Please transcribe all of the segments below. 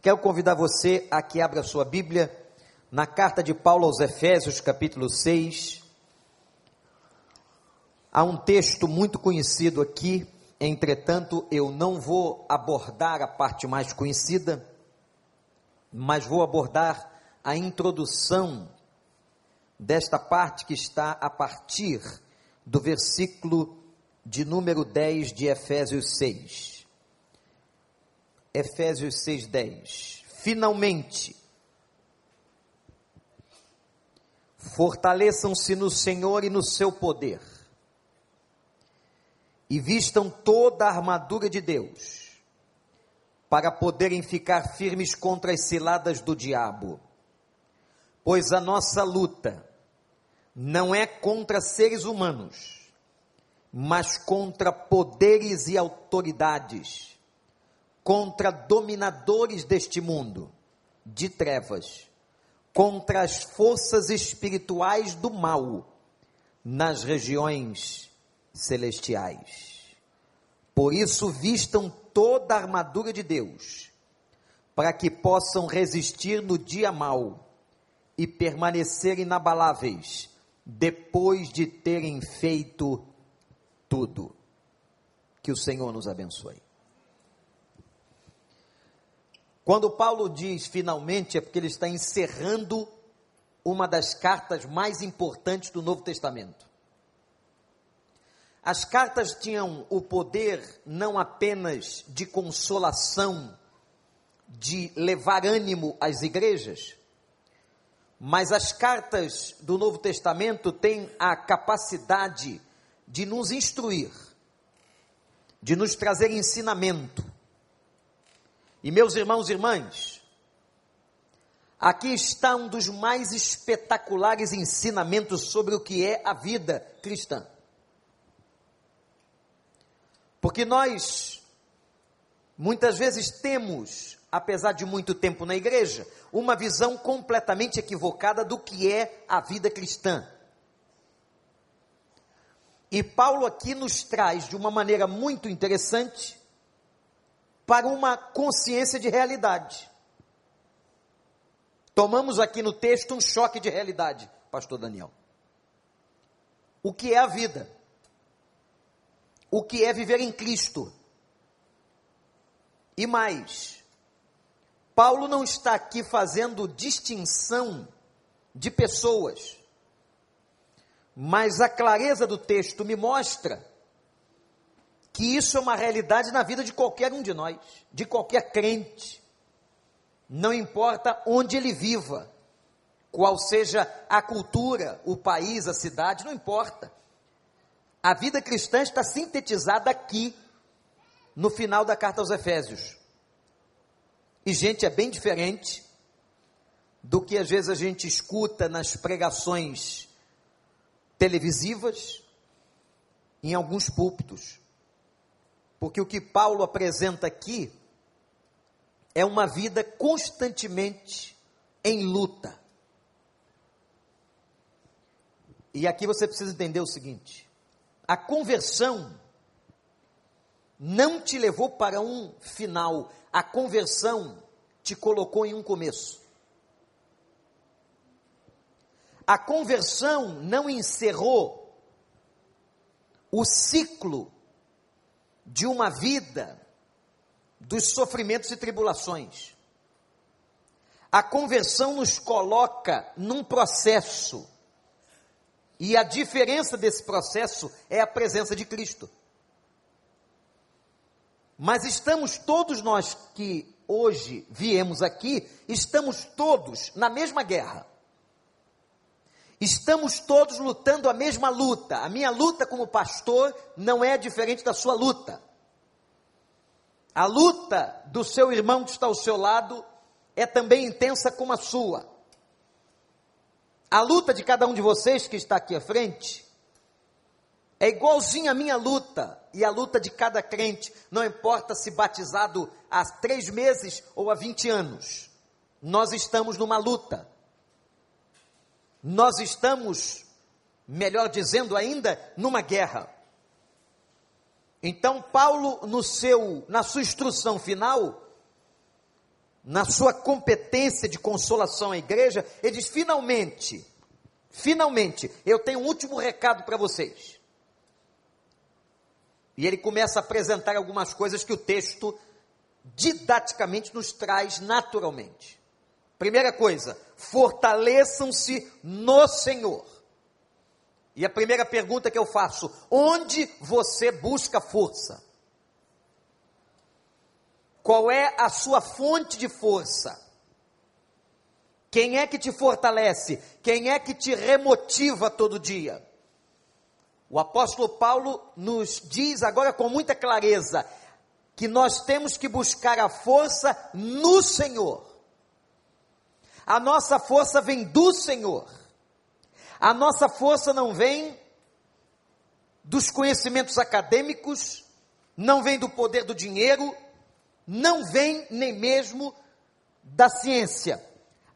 Quero convidar você a que abra sua Bíblia na carta de Paulo aos Efésios, capítulo 6. Há um texto muito conhecido aqui, entretanto, eu não vou abordar a parte mais conhecida, mas vou abordar a introdução desta parte que está a partir do versículo de número 10 de Efésios 6. Efésios 6:10. Finalmente, fortaleçam-se no Senhor e no seu poder, e vistam toda a armadura de Deus, para poderem ficar firmes contra as ciladas do diabo. Pois a nossa luta não é contra seres humanos, mas contra poderes e autoridades, contra dominadores deste mundo de trevas, contra as forças espirituais do mal nas regiões celestiais. Por isso, vistam toda a armadura de Deus, para que possam resistir no dia mau e permanecer inabaláveis depois de terem feito tudo. Que o Senhor nos abençoe. Quando Paulo diz finalmente, é porque ele está encerrando uma das cartas mais importantes do Novo Testamento. As cartas tinham o poder não apenas de consolação, de levar ânimo às igrejas, mas as cartas do Novo Testamento têm a capacidade de nos instruir, de nos trazer ensinamento. E meus irmãos e irmãs, aqui está um dos mais espetaculares ensinamentos sobre o que é a vida cristã. Porque nós, muitas vezes, temos apesar de muito tempo na igreja, uma visão completamente equivocada do que é a vida cristã. E Paulo aqui nos traz de uma maneira muito interessante para uma consciência de realidade. Tomamos aqui no texto um choque de realidade, pastor Daniel. O que é a vida? O que é viver em Cristo? E mais, Paulo não está aqui fazendo distinção de pessoas, mas a clareza do texto me mostra que isso é uma realidade na vida de qualquer um de nós, de qualquer crente. Não importa onde ele viva, qual seja a cultura, o país, a cidade, não importa. A vida cristã está sintetizada aqui, no final da carta aos Efésios. E, gente, é bem diferente do que às vezes a gente escuta nas pregações televisivas, em alguns púlpitos. Porque o que Paulo apresenta aqui é uma vida constantemente em luta. E aqui você precisa entender o seguinte: a conversão não te levou para um final, a conversão te colocou em um começo. A conversão não encerrou o ciclo de uma vida dos sofrimentos e tribulações. A conversão nos coloca num processo, e a diferença desse processo é a presença de Cristo. Mas estamos todos nós que hoje viemos aqui, estamos todos na mesma guerra. Estamos todos lutando a mesma luta. A minha luta como pastor não é diferente da sua luta. A luta do seu irmão que está ao seu lado é também intensa como a sua. A luta de cada um de vocês que está aqui à frente é igualzinho a minha luta e a luta de cada crente, não importa se batizado há três meses ou há 20 anos, nós estamos numa luta. Nós estamos, melhor dizendo ainda, numa guerra. Então Paulo no seu na sua instrução final na sua competência de consolação à igreja, ele diz: finalmente, finalmente, eu tenho um último recado para vocês. E ele começa a apresentar algumas coisas que o texto didaticamente nos traz naturalmente. Primeira coisa, fortaleçam-se no Senhor. E a primeira pergunta que eu faço: onde você busca força? Qual é a sua fonte de força? Quem é que te fortalece? Quem é que te remotiva todo dia? O apóstolo Paulo nos diz agora com muita clareza que nós temos que buscar a força no Senhor. A nossa força vem do Senhor. A nossa força não vem dos conhecimentos acadêmicos, não vem do poder do dinheiro, não vem nem mesmo da ciência.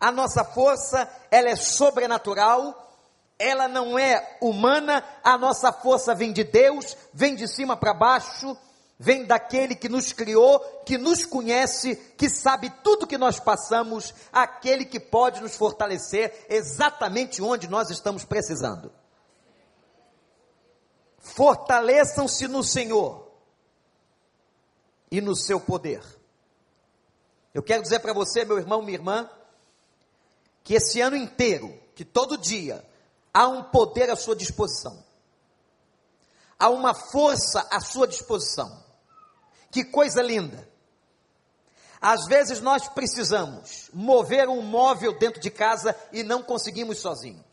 A nossa força, ela é sobrenatural, ela não é humana, a nossa força vem de Deus, vem de cima para baixo, vem daquele que nos criou, que nos conhece, que sabe tudo que nós passamos, aquele que pode nos fortalecer exatamente onde nós estamos precisando. Fortaleçam-se no Senhor e no seu poder. Eu quero dizer para você, meu irmão, minha irmã, que esse ano inteiro, que todo dia, há um poder à sua disposição, há uma força à sua disposição que coisa linda! Às vezes nós precisamos mover um móvel dentro de casa e não conseguimos sozinhos.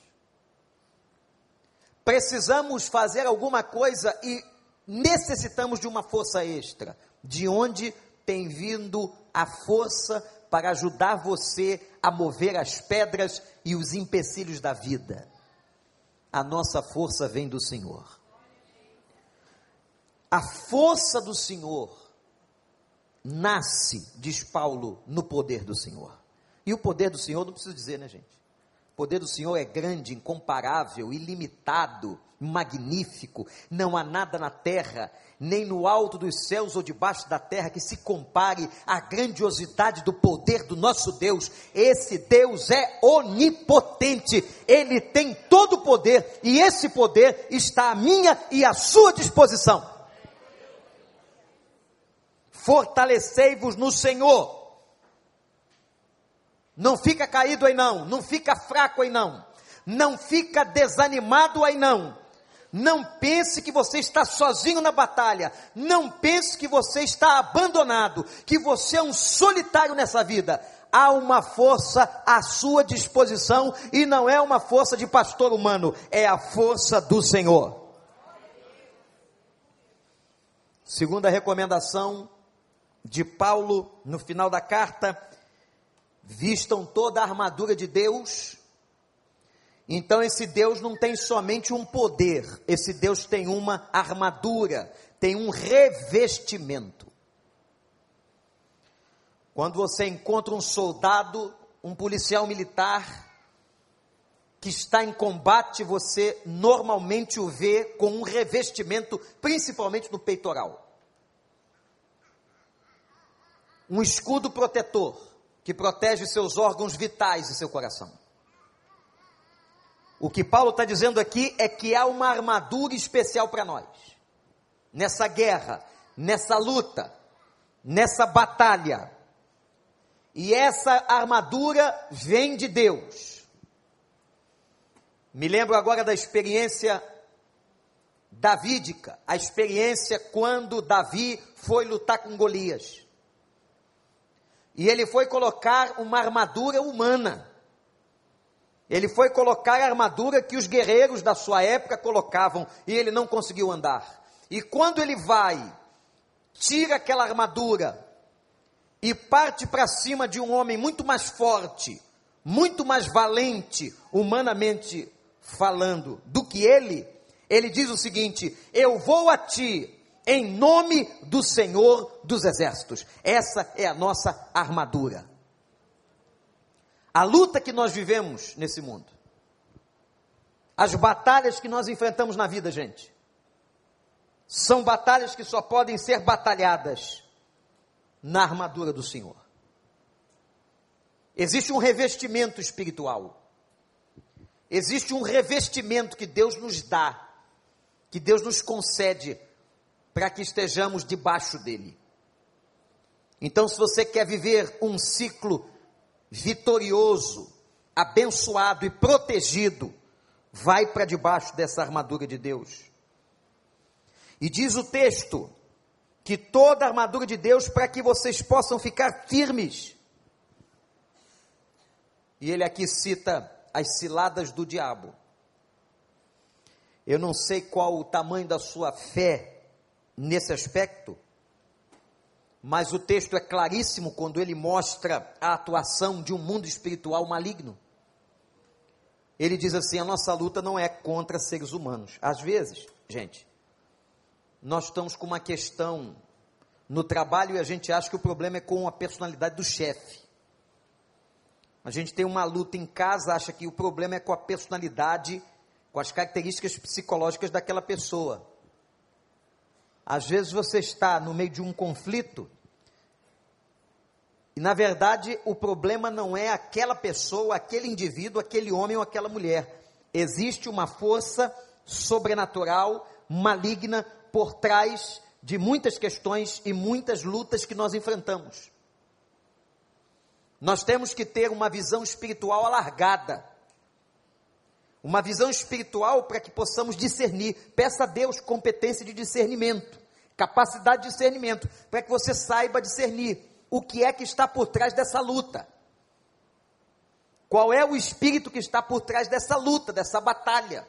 Precisamos fazer alguma coisa e necessitamos de uma força extra. De onde tem vindo a força para ajudar você a mover as pedras e os empecilhos da vida? A nossa força vem do Senhor. A força do Senhor nasce, diz Paulo, no poder do Senhor. E o poder do Senhor, não preciso dizer, né, gente? O poder do Senhor é grande, incomparável, ilimitado, magnífico. Não há nada na terra, nem no alto dos céus ou debaixo da terra que se compare à grandiosidade do poder do nosso Deus. Esse Deus é onipotente, ele tem todo o poder e esse poder está à minha e à sua disposição fortalecei-vos no Senhor. Não fica caído aí não, não fica fraco aí não, não fica desanimado aí não. Não pense que você está sozinho na batalha. Não pense que você está abandonado, que você é um solitário nessa vida. Há uma força à sua disposição e não é uma força de pastor humano, é a força do Senhor. Segunda recomendação, de Paulo no final da carta, vistam toda a armadura de Deus. Então esse Deus não tem somente um poder, esse Deus tem uma armadura, tem um revestimento. Quando você encontra um soldado, um policial militar, que está em combate, você normalmente o vê com um revestimento, principalmente no peitoral um escudo protetor que protege seus órgãos vitais e seu coração. O que Paulo está dizendo aqui é que há uma armadura especial para nós, nessa guerra, nessa luta, nessa batalha. E essa armadura vem de Deus. Me lembro agora da experiência davídica, a experiência quando Davi foi lutar com Golias. E ele foi colocar uma armadura humana. Ele foi colocar a armadura que os guerreiros da sua época colocavam e ele não conseguiu andar. E quando ele vai, tira aquela armadura e parte para cima de um homem muito mais forte, muito mais valente, humanamente falando, do que ele, ele diz o seguinte: Eu vou a ti, em nome do Senhor dos Exércitos. Essa é a nossa armadura. A luta que nós vivemos nesse mundo, as batalhas que nós enfrentamos na vida, gente, são batalhas que só podem ser batalhadas na armadura do Senhor. Existe um revestimento espiritual. Existe um revestimento que Deus nos dá, que Deus nos concede para que estejamos debaixo dele. Então, se você quer viver um ciclo vitorioso, abençoado e protegido, vai para debaixo dessa armadura de Deus. E diz o texto que toda a armadura de Deus para que vocês possam ficar firmes e ele aqui cita as ciladas do diabo. Eu não sei qual o tamanho da sua fé nesse aspecto, mas o texto é claríssimo quando ele mostra a atuação de um mundo espiritual maligno. Ele diz assim: a nossa luta não é contra seres humanos. Às vezes, gente, nós estamos com uma questão no trabalho e a gente acha que o problema é com a personalidade do chefe. A gente tem uma luta em casa, acha que o problema é com a personalidade, com as características psicológicas daquela pessoa. Às vezes você está no meio de um conflito e, na verdade, o problema não é aquela pessoa, aquele indivíduo, aquele homem ou aquela mulher. Existe uma força sobrenatural, maligna, por trás de muitas questões e muitas lutas que nós enfrentamos. Nós temos que ter uma visão espiritual alargada. Uma visão espiritual para que possamos discernir. Peça a Deus competência de discernimento, capacidade de discernimento, para que você saiba discernir o que é que está por trás dessa luta. Qual é o espírito que está por trás dessa luta, dessa batalha?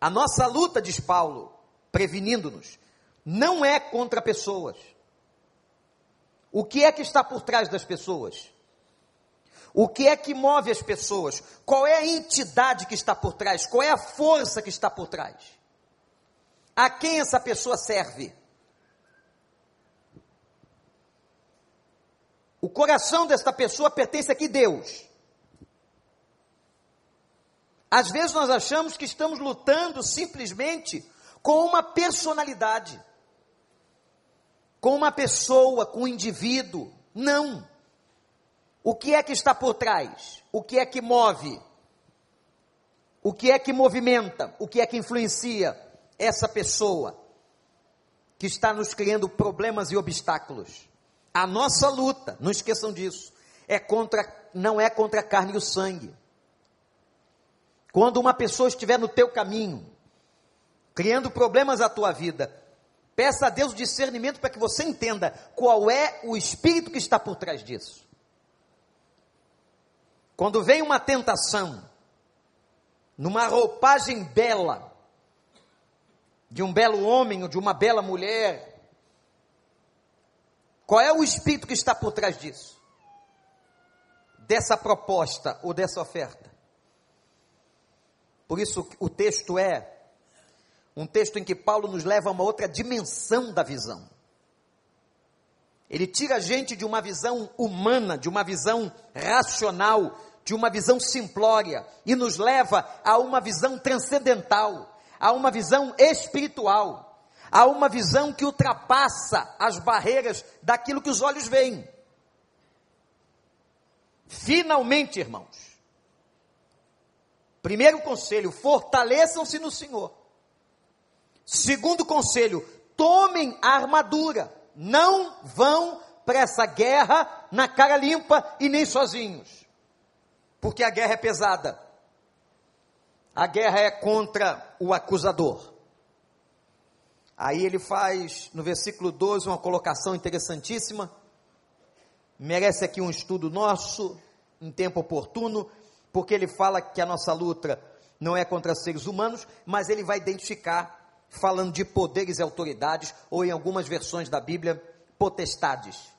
A nossa luta, diz Paulo, prevenindo-nos, não é contra pessoas o que é que está por trás das pessoas? O que é que move as pessoas? Qual é a entidade que está por trás? Qual é a força que está por trás? A quem essa pessoa serve? O coração desta pessoa pertence a que Deus? Às vezes nós achamos que estamos lutando simplesmente com uma personalidade com uma pessoa, com um indivíduo. Não. O que é que está por trás? O que é que move? O que é que movimenta? O que é que influencia essa pessoa que está nos criando problemas e obstáculos? A nossa luta, não esqueçam disso, é contra, não é contra a carne e o sangue. Quando uma pessoa estiver no teu caminho, criando problemas à tua vida, Peça a Deus discernimento para que você entenda qual é o espírito que está por trás disso. Quando vem uma tentação, numa roupagem bela, de um belo homem ou de uma bela mulher, qual é o espírito que está por trás disso? Dessa proposta ou dessa oferta? Por isso o texto é um texto em que Paulo nos leva a uma outra dimensão da visão. Ele tira a gente de uma visão humana, de uma visão racional, de uma visão simplória e nos leva a uma visão transcendental, a uma visão espiritual, a uma visão que ultrapassa as barreiras daquilo que os olhos veem. Finalmente, irmãos, primeiro conselho: fortaleçam-se no Senhor Segundo conselho, tomem a armadura, não vão para essa guerra na cara limpa e nem sozinhos, porque a guerra é pesada. A guerra é contra o acusador. Aí ele faz no versículo 12 uma colocação interessantíssima, merece aqui um estudo nosso, em tempo oportuno, porque ele fala que a nossa luta não é contra seres humanos, mas ele vai identificar falando de poderes e autoridades, ou em algumas versões da Bíblia, potestades.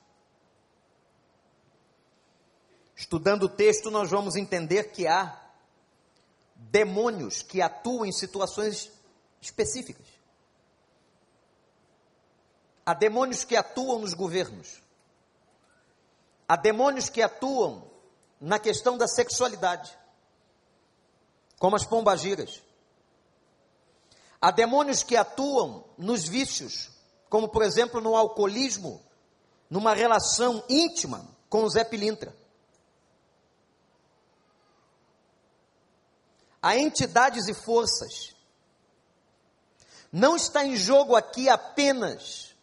Estudando o texto, nós vamos entender que há demônios que atuam em situações específicas. Há demônios que atuam nos governos. Há demônios que atuam na questão da sexualidade, como as pombagiras. Há demônios que atuam nos vícios, como por exemplo no alcoolismo, numa relação íntima com o Zé Pilintra. Há entidades e forças. Não está em jogo aqui apenas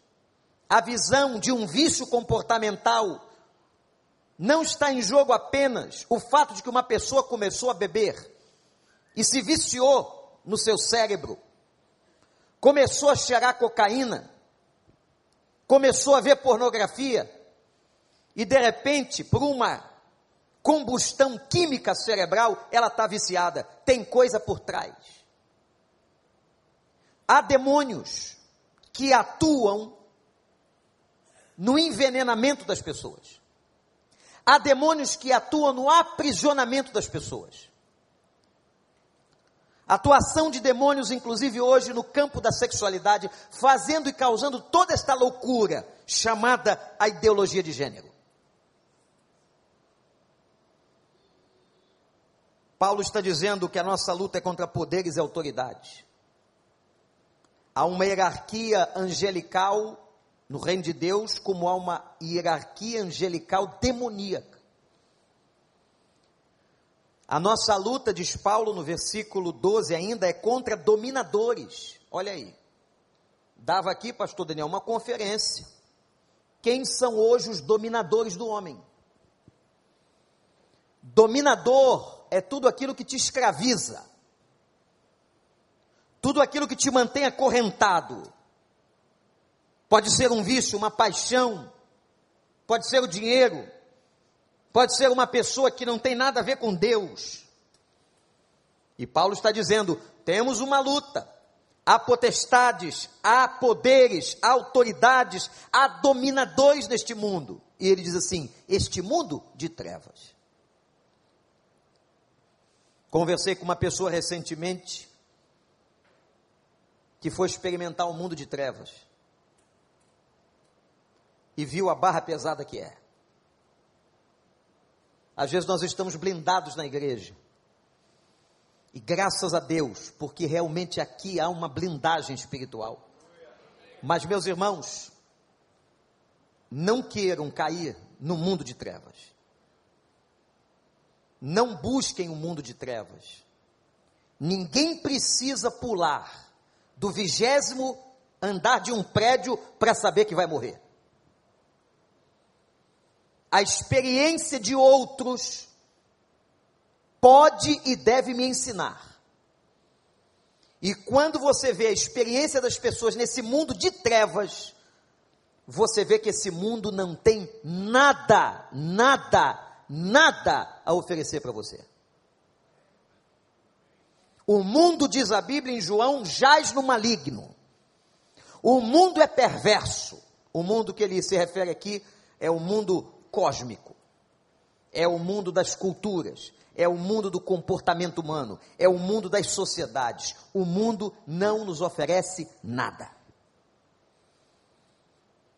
a visão de um vício comportamental. Não está em jogo apenas o fato de que uma pessoa começou a beber e se viciou no seu cérebro começou a cheirar cocaína, começou a ver pornografia e de repente, por uma combustão química cerebral, ela está viciada. Tem coisa por trás. Há demônios que atuam no envenenamento das pessoas. Há demônios que atuam no aprisionamento das pessoas. Atuação de demônios, inclusive hoje, no campo da sexualidade, fazendo e causando toda esta loucura chamada a ideologia de gênero. Paulo está dizendo que a nossa luta é contra poderes e autoridades. Há uma hierarquia angelical no reino de Deus, como há uma hierarquia angelical demoníaca. A nossa luta, diz Paulo no versículo 12 ainda, é contra dominadores. Olha aí. Dava aqui, pastor Daniel, uma conferência. Quem são hoje os dominadores do homem? Dominador é tudo aquilo que te escraviza, tudo aquilo que te mantém acorrentado. Pode ser um vício, uma paixão, pode ser o dinheiro, pode ser uma pessoa que não tem nada a ver com Deus. E Paulo está dizendo: temos uma luta. Há potestades, há poderes, há autoridades, há dominadores neste mundo. E ele diz assim: este mundo de trevas. Conversei com uma pessoa recentemente que foi experimentar o um mundo de trevas e viu a barra pesada que é. Às vezes nós estamos blindados na igreja. E graças a Deus, porque realmente aqui há uma blindagem espiritual. Mas, meus irmãos, não queiram cair no mundo de trevas. Não busquem o um mundo de trevas. Ninguém precisa pular do vigésimo andar de um prédio para saber que vai morrer. A experiência de outros pode e deve me ensinar. E quando você vê a experiência das pessoas nesse mundo de trevas, você vê que esse mundo não tem nada, nada nada a oferecer para você. O mundo, diz a Bíblia em João, jaz no maligno. O mundo é perverso. O mundo que ele se refere aqui é o mundo cósmico. É o mundo das culturas. É o mundo do comportamento humano. É o mundo das sociedades. O mundo não nos oferece nada.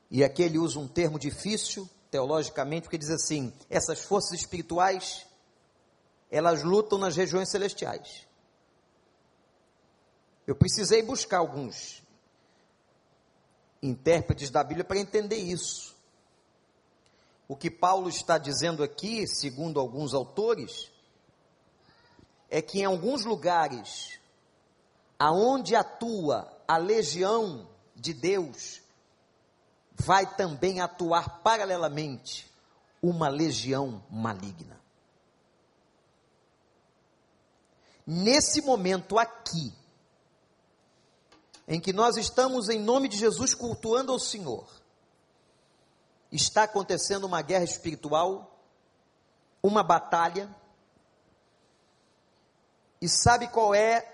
E aqui ele usa um termo difícil, teologicamente, porque diz assim: essas forças espirituais, elas lutam nas regiões celestiais. Eu precisei buscar alguns intérpretes da Bíblia para entender isso. O que Paulo está dizendo aqui, segundo alguns autores, é que em alguns lugares aonde atua a legião de Deus, vai também atuar paralelamente uma legião maligna. Nesse momento aqui, em que nós estamos em nome de Jesus cultuando ao Senhor, está acontecendo uma guerra espiritual, uma batalha, e sabe qual é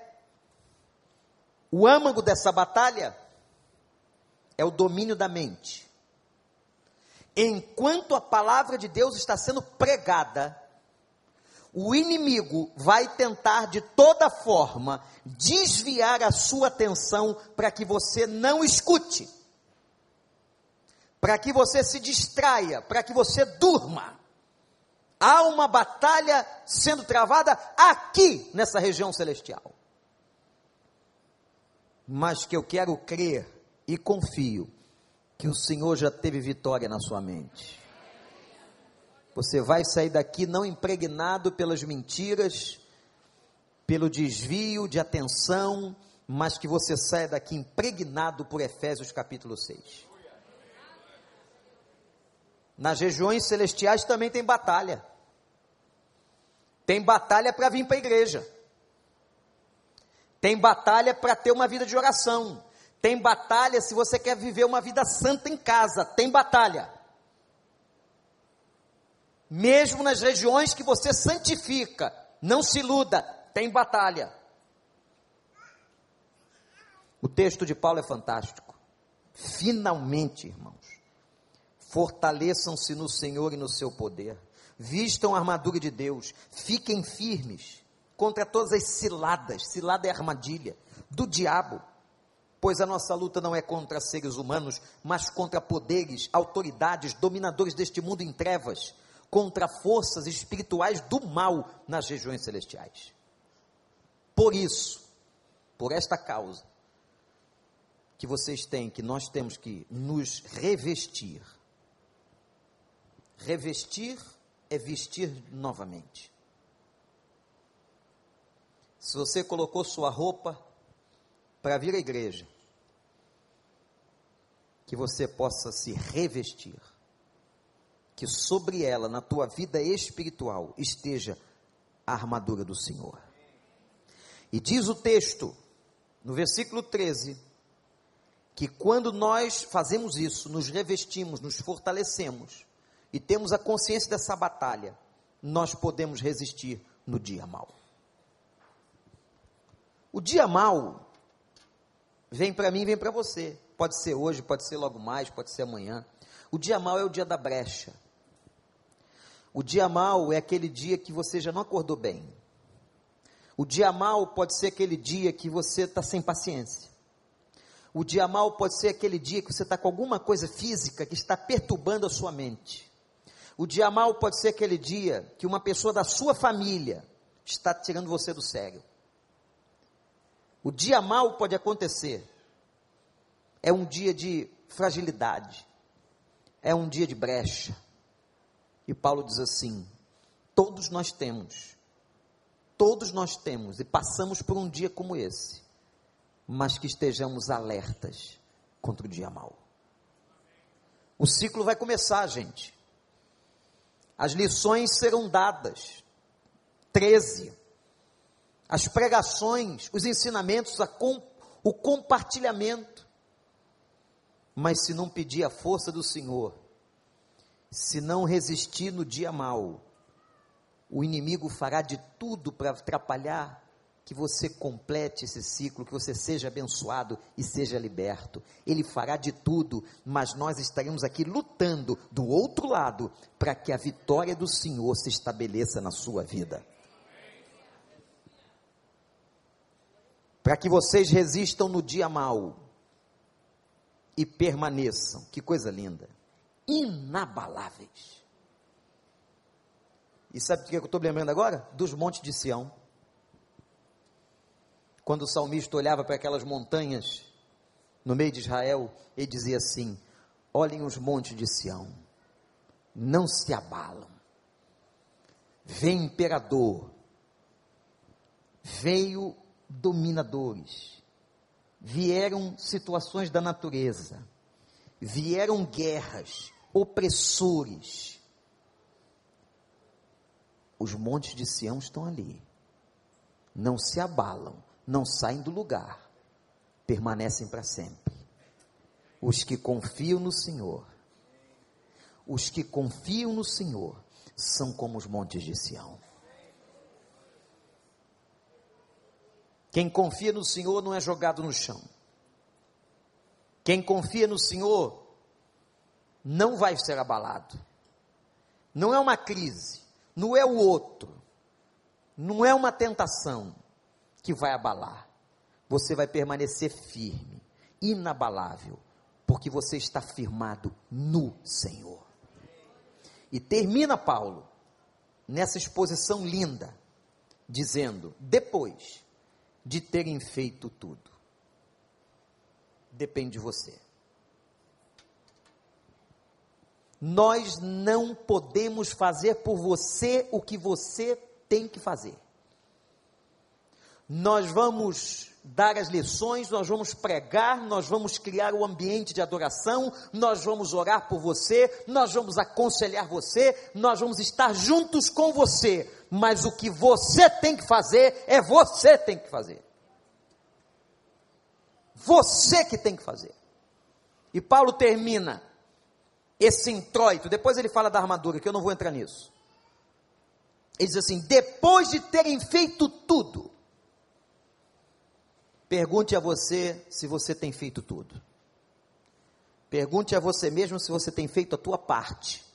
o âmago dessa batalha? é o domínio da mente. Enquanto a palavra de Deus está sendo pregada, o inimigo vai tentar de toda forma desviar a sua atenção para que você não escute, para que você se distraia, para que você durma. Há uma batalha sendo travada aqui nessa região celestial. Mas que eu quero crer e confio que o Senhor já teve vitória na sua mente. Você vai sair daqui não impregnado pelas mentiras, pelo desvio de atenção, mas que você saia daqui impregnado por Efésios capítulo 6. Nas regiões celestiais também tem batalha. Tem batalha para vir para a igreja. Tem batalha para ter uma vida de oração. Tem batalha se você quer viver uma vida santa em casa. Tem batalha. Mesmo nas regiões que você santifica, não se iluda, tem batalha. O texto de Paulo é fantástico. Finalmente, irmãos, fortaleçam-se no Senhor e no seu poder. Vistam a armadura de Deus, fiquem firmes contra todas as ciladas, cilada é armadilha, do diabo. Pois a nossa luta não é contra seres humanos, mas contra poderes, autoridades, dominadores deste mundo em trevas, contra forças espirituais do mal nas regiões celestiais. Por isso, por esta causa, que vocês têm, que nós temos que nos revestir. Revestir é vestir novamente. Se você colocou sua roupa para vir à igreja, que você possa se revestir, que sobre ela, na tua vida espiritual, esteja a armadura do Senhor. E diz o texto, no versículo 13, que quando nós fazemos isso, nos revestimos, nos fortalecemos e temos a consciência dessa batalha, nós podemos resistir no dia mau. O dia mau vem para mim, vem para você. Pode ser hoje, pode ser logo mais, pode ser amanhã. O dia mau é o dia da brecha. O dia mau é aquele dia que você já não acordou bem. O dia mau pode ser aquele dia que você está sem paciência. O dia mal pode ser aquele dia que você está com alguma coisa física que está perturbando a sua mente. O dia mal pode ser aquele dia que uma pessoa da sua família está tirando você do sério. O dia mal pode acontecer. É um dia de fragilidade. É um dia de brecha. E Paulo diz assim: todos nós temos, todos nós temos e passamos por um dia como esse mas que estejamos alertas contra o dia mau. O ciclo vai começar, gente. As lições serão dadas. 13. As pregações, os ensinamentos, com, o compartilhamento. Mas se não pedir a força do Senhor, se não resistir no dia mau, o inimigo fará de tudo para atrapalhar que você complete esse ciclo, que você seja abençoado e seja liberto. Ele fará de tudo, mas nós estaremos aqui lutando do outro lado para que a vitória do Senhor se estabeleça na sua vida. Para que vocês resistam no dia mau e permaneçam, que coisa linda, inabaláveis. E sabe o que eu estou lembrando agora? Dos montes de Sião quando o salmista olhava para aquelas montanhas no meio de Israel, ele dizia assim: Olhem os montes de Sião, não se abalam. Vem imperador, veio dominadores, vieram situações da natureza, vieram guerras, opressores. Os montes de Sião estão ali, não se abalam não saem do lugar, permanecem para sempre. Os que confiam no Senhor, os que confiam no Senhor, são como os montes de Sião. Quem confia no Senhor não é jogado no chão. Quem confia no Senhor não vai ser abalado. Não é uma crise, não é o outro, não é uma tentação, que vai abalar. Você vai permanecer firme, inabalável, porque você está firmado no Senhor. E termina Paulo nessa exposição linda, dizendo: depois de terem feito tudo, depende de você. Nós não podemos fazer por você o que você tem que fazer. Nós vamos dar as lições, nós vamos pregar, nós vamos criar o ambiente de adoração, nós vamos orar por você, nós vamos aconselhar você, nós vamos estar juntos com você, mas o que você tem que fazer é você tem que fazer. Você que tem que fazer. E Paulo termina esse introito, depois ele fala da armadura, que eu não vou entrar nisso. Ele diz assim: depois de terem feito tudo, Pergunte a você se você tem feito tudo. Pergunte a você mesmo se você tem feito a tua parte.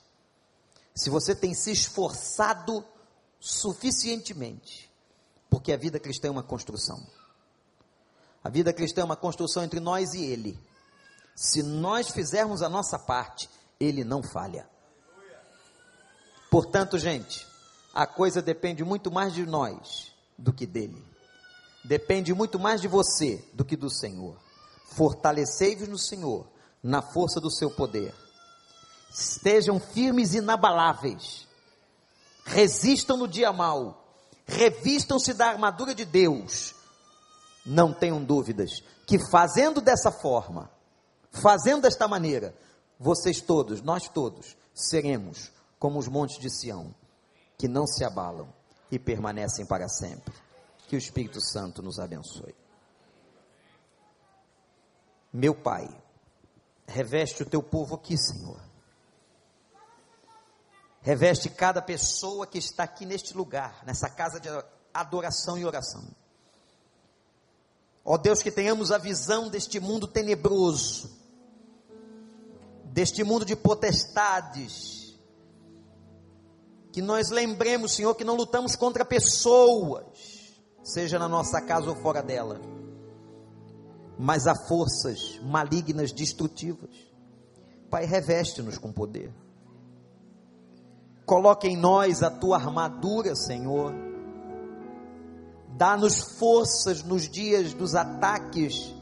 Se você tem se esforçado suficientemente. Porque a vida cristã é uma construção. A vida cristã é uma construção entre nós e Ele. Se nós fizermos a nossa parte, Ele não falha. Portanto, gente, a coisa depende muito mais de nós do que dele depende muito mais de você do que do Senhor. Fortalecei-vos no Senhor, na força do seu poder. Estejam firmes e inabaláveis. Resistam no dia mau. Revistam-se da armadura de Deus. Não tenham dúvidas que fazendo dessa forma, fazendo desta maneira, vocês todos, nós todos, seremos como os montes de Sião, que não se abalam e permanecem para sempre. Que o Espírito Santo nos abençoe. Meu Pai, reveste o teu povo aqui, Senhor. Reveste cada pessoa que está aqui neste lugar, nessa casa de adoração e oração. Ó Deus, que tenhamos a visão deste mundo tenebroso, deste mundo de potestades, que nós lembremos, Senhor, que não lutamos contra pessoas, seja na nossa casa ou fora dela, mas há forças malignas, destrutivas. Pai, reveste-nos com poder. Coloque em nós a tua armadura, Senhor. Dá-nos forças nos dias dos ataques,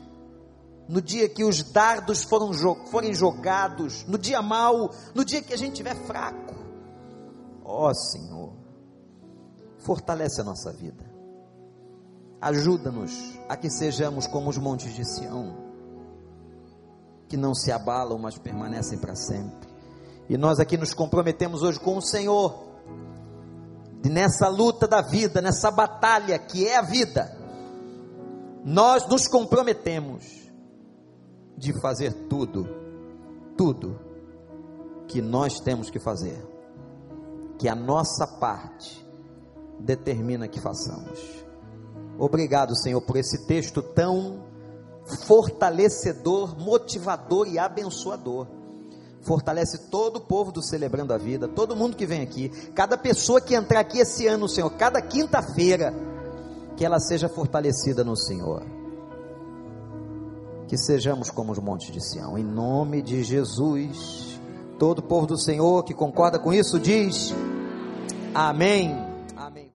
no dia que os dardos foram, forem jogados, no dia mau, no dia que a gente estiver fraco. Ó oh, Senhor, fortalece a nossa vida. Ajuda-nos a que sejamos como os montes de Sião, que não se abalam, mas permanecem para sempre. E nós aqui nos comprometemos hoje com o Senhor, nessa luta da vida, nessa batalha que é a vida, nós nos comprometemos de fazer tudo, tudo que nós temos que fazer, que a nossa parte determina que façamos. Obrigado, Senhor, por esse texto tão fortalecedor, motivador e abençoador. Fortalece todo o povo do Celebrando a Vida, todo mundo que vem aqui, cada pessoa que entrar aqui esse ano, Senhor, cada quinta-feira, que ela seja fortalecida no Senhor. Que sejamos como os montes de Sião, em nome de Jesus. Todo o povo do Senhor que concorda com isso diz: Amém.